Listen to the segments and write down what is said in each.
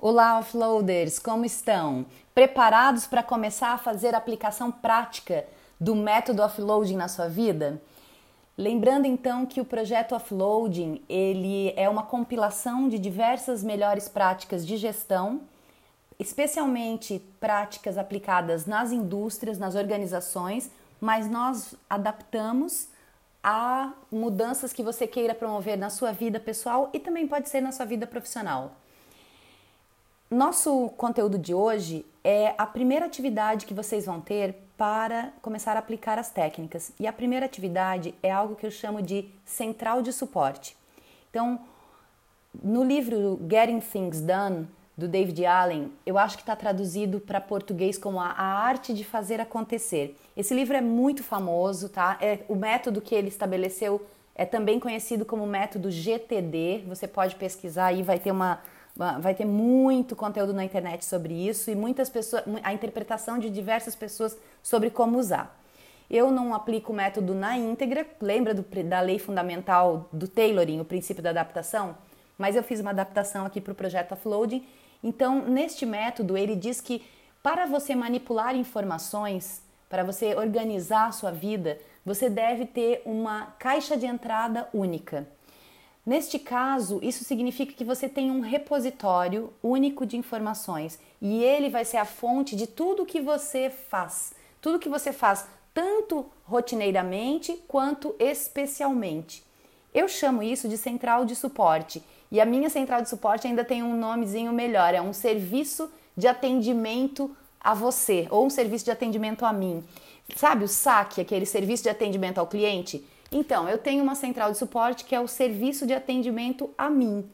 Olá, offloaders, como estão? Preparados para começar a fazer aplicação prática do método offloading na sua vida? Lembrando então que o projeto offloading, ele é uma compilação de diversas melhores práticas de gestão, especialmente práticas aplicadas nas indústrias, nas organizações, mas nós adaptamos a mudanças que você queira promover na sua vida pessoal e também pode ser na sua vida profissional. Nosso conteúdo de hoje é a primeira atividade que vocês vão ter para começar a aplicar as técnicas. E a primeira atividade é algo que eu chamo de central de suporte. Então, no livro Getting Things Done, do David Allen, eu acho que está traduzido para português como a, arte de fazer acontecer. Esse livro é muito famoso, tá? É, o método que ele estabeleceu é também conhecido como método GTD. Você pode pesquisar aí, vai ter uma vai ter muito conteúdo na internet sobre isso e muitas pessoas, a interpretação de diversas pessoas sobre como usar. Eu não aplico o método na íntegra, lembra do, da lei fundamental do tailoring, o princípio da adaptação? Mas eu fiz uma adaptação aqui para o projeto Offloading. Então, neste método, ele diz que para você manipular informações, para você organizar a sua vida, você deve ter uma caixa de entrada única. Neste caso, isso significa que você tem um repositório único de informações e ele vai ser a fonte de tudo que você faz. Tudo que você faz, tanto rotineiramente quanto especialmente. Eu chamo isso de central de suporte e a minha central de suporte ainda tem um nomezinho melhor, é um serviço de atendimento a você ou um serviço de atendimento a mim. Sabe o SAC, aquele serviço de atendimento ao cliente? Então, eu tenho uma central de suporte que é o serviço de atendimento a mim,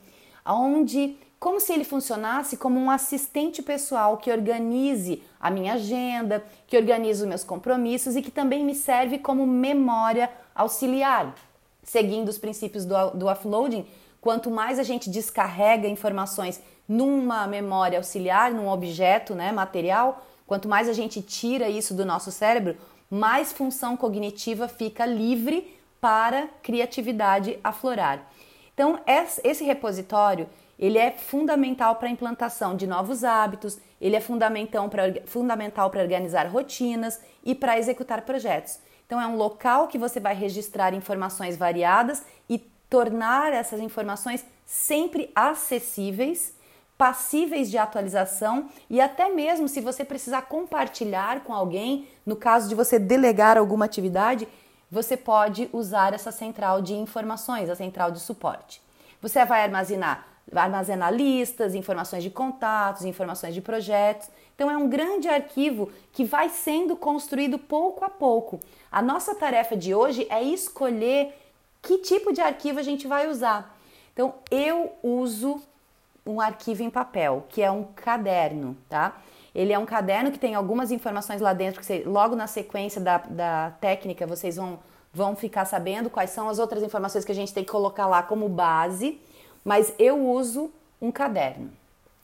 onde como se ele funcionasse como um assistente pessoal que organize a minha agenda, que organize os meus compromissos e que também me serve como memória auxiliar. Seguindo os princípios do, do offloading, quanto mais a gente descarrega informações numa memória auxiliar, num objeto né, material, quanto mais a gente tira isso do nosso cérebro, mais função cognitiva fica livre para criatividade aflorar. Então, esse repositório ele é fundamental para a implantação de novos hábitos, ele é fundamental para, organizar rotinas e para executar projetos. Então, é um local que você vai registrar informações variadas e tornar essas informações sempre acessíveis, passíveis de atualização e até mesmo se você precisar compartilhar com alguém, no caso de você delegar alguma atividade, você pode usar essa central de informações, a central de suporte. Você vai armazenar, armazenar listas, informações de contatos, informações de projetos. Então é um grande arquivo que vai sendo construído pouco a pouco. A nossa tarefa de hoje é escolher que tipo de arquivo a gente vai usar. Então eu uso um arquivo em papel, que é um caderno, tá? Ele é um caderno que tem algumas informações lá dentro, que você, logo na sequência da, da técnica vocês vão, vão ficar sabendo quais são as outras informações que a gente tem que colocar lá como base, mas eu uso um caderno.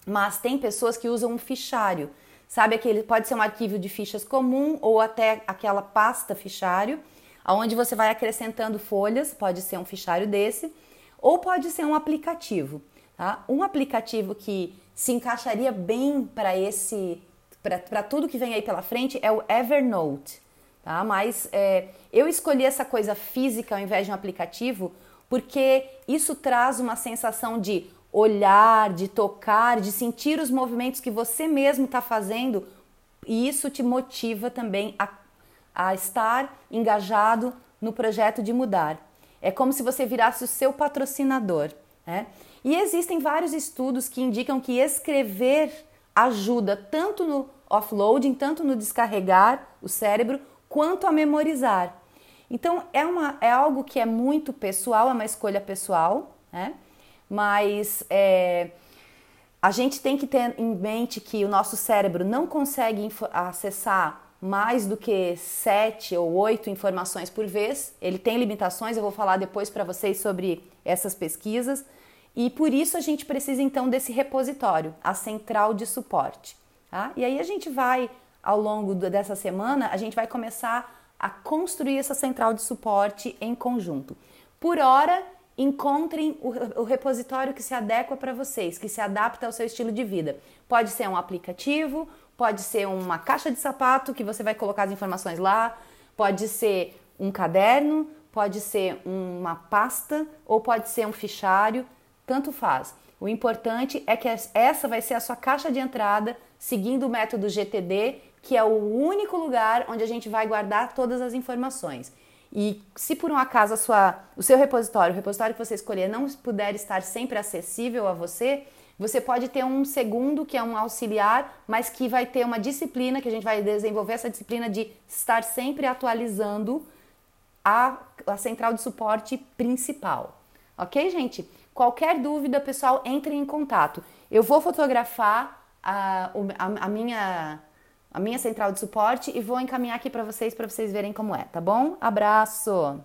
Mas tem pessoas que usam um fichário. Sabe aquele pode ser um arquivo de fichas comum ou até aquela pasta fichário, aonde você vai acrescentando folhas, pode ser um fichário desse, ou pode ser um aplicativo. Tá? Um aplicativo que se encaixaria bem para esse para tudo que vem aí pela frente é o Evernote, tá? Mas é, eu escolhi essa coisa física ao invés de um aplicativo porque isso traz uma sensação de olhar, de tocar, de sentir os movimentos que você mesmo está fazendo e isso te motiva também a, a estar engajado no projeto de mudar. É como se você virasse o seu patrocinador. Né? E existem vários estudos que indicam que escrever ajuda tanto no offloading, tanto no descarregar o cérebro, quanto a memorizar. Então é, uma, é algo que é muito pessoal, é uma escolha pessoal, né? mas é, a gente tem que ter em mente que o nosso cérebro não consegue acessar mais do que sete ou oito informações por vez. Ele tem limitações, eu vou falar depois para vocês sobre essas pesquisas. E por isso a gente precisa então desse repositório, a central de suporte. Tá? E aí a gente vai, ao longo dessa semana, a gente vai começar a construir essa central de suporte em conjunto. Por hora, encontrem o, o repositório que se adequa para vocês, que se adapta ao seu estilo de vida. Pode ser um aplicativo, pode ser uma caixa de sapato que você vai colocar as informações lá, pode ser um caderno, pode ser uma pasta ou pode ser um fichário, tanto faz. O importante é que essa vai ser a sua caixa de entrada, seguindo o método GTD, que é o único lugar onde a gente vai guardar todas as informações. E se por um acaso sua, o seu repositório, o repositório que você escolher, não puder estar sempre acessível a você, você pode ter um segundo que é um auxiliar, mas que vai ter uma disciplina, que a gente vai desenvolver essa disciplina de estar sempre atualizando a, a central de suporte principal. Ok, gente? Qualquer dúvida, pessoal, entre em contato. Eu vou fotografar a, a, a minha a minha central de suporte e vou encaminhar aqui para vocês para vocês verem como é, tá bom? Abraço.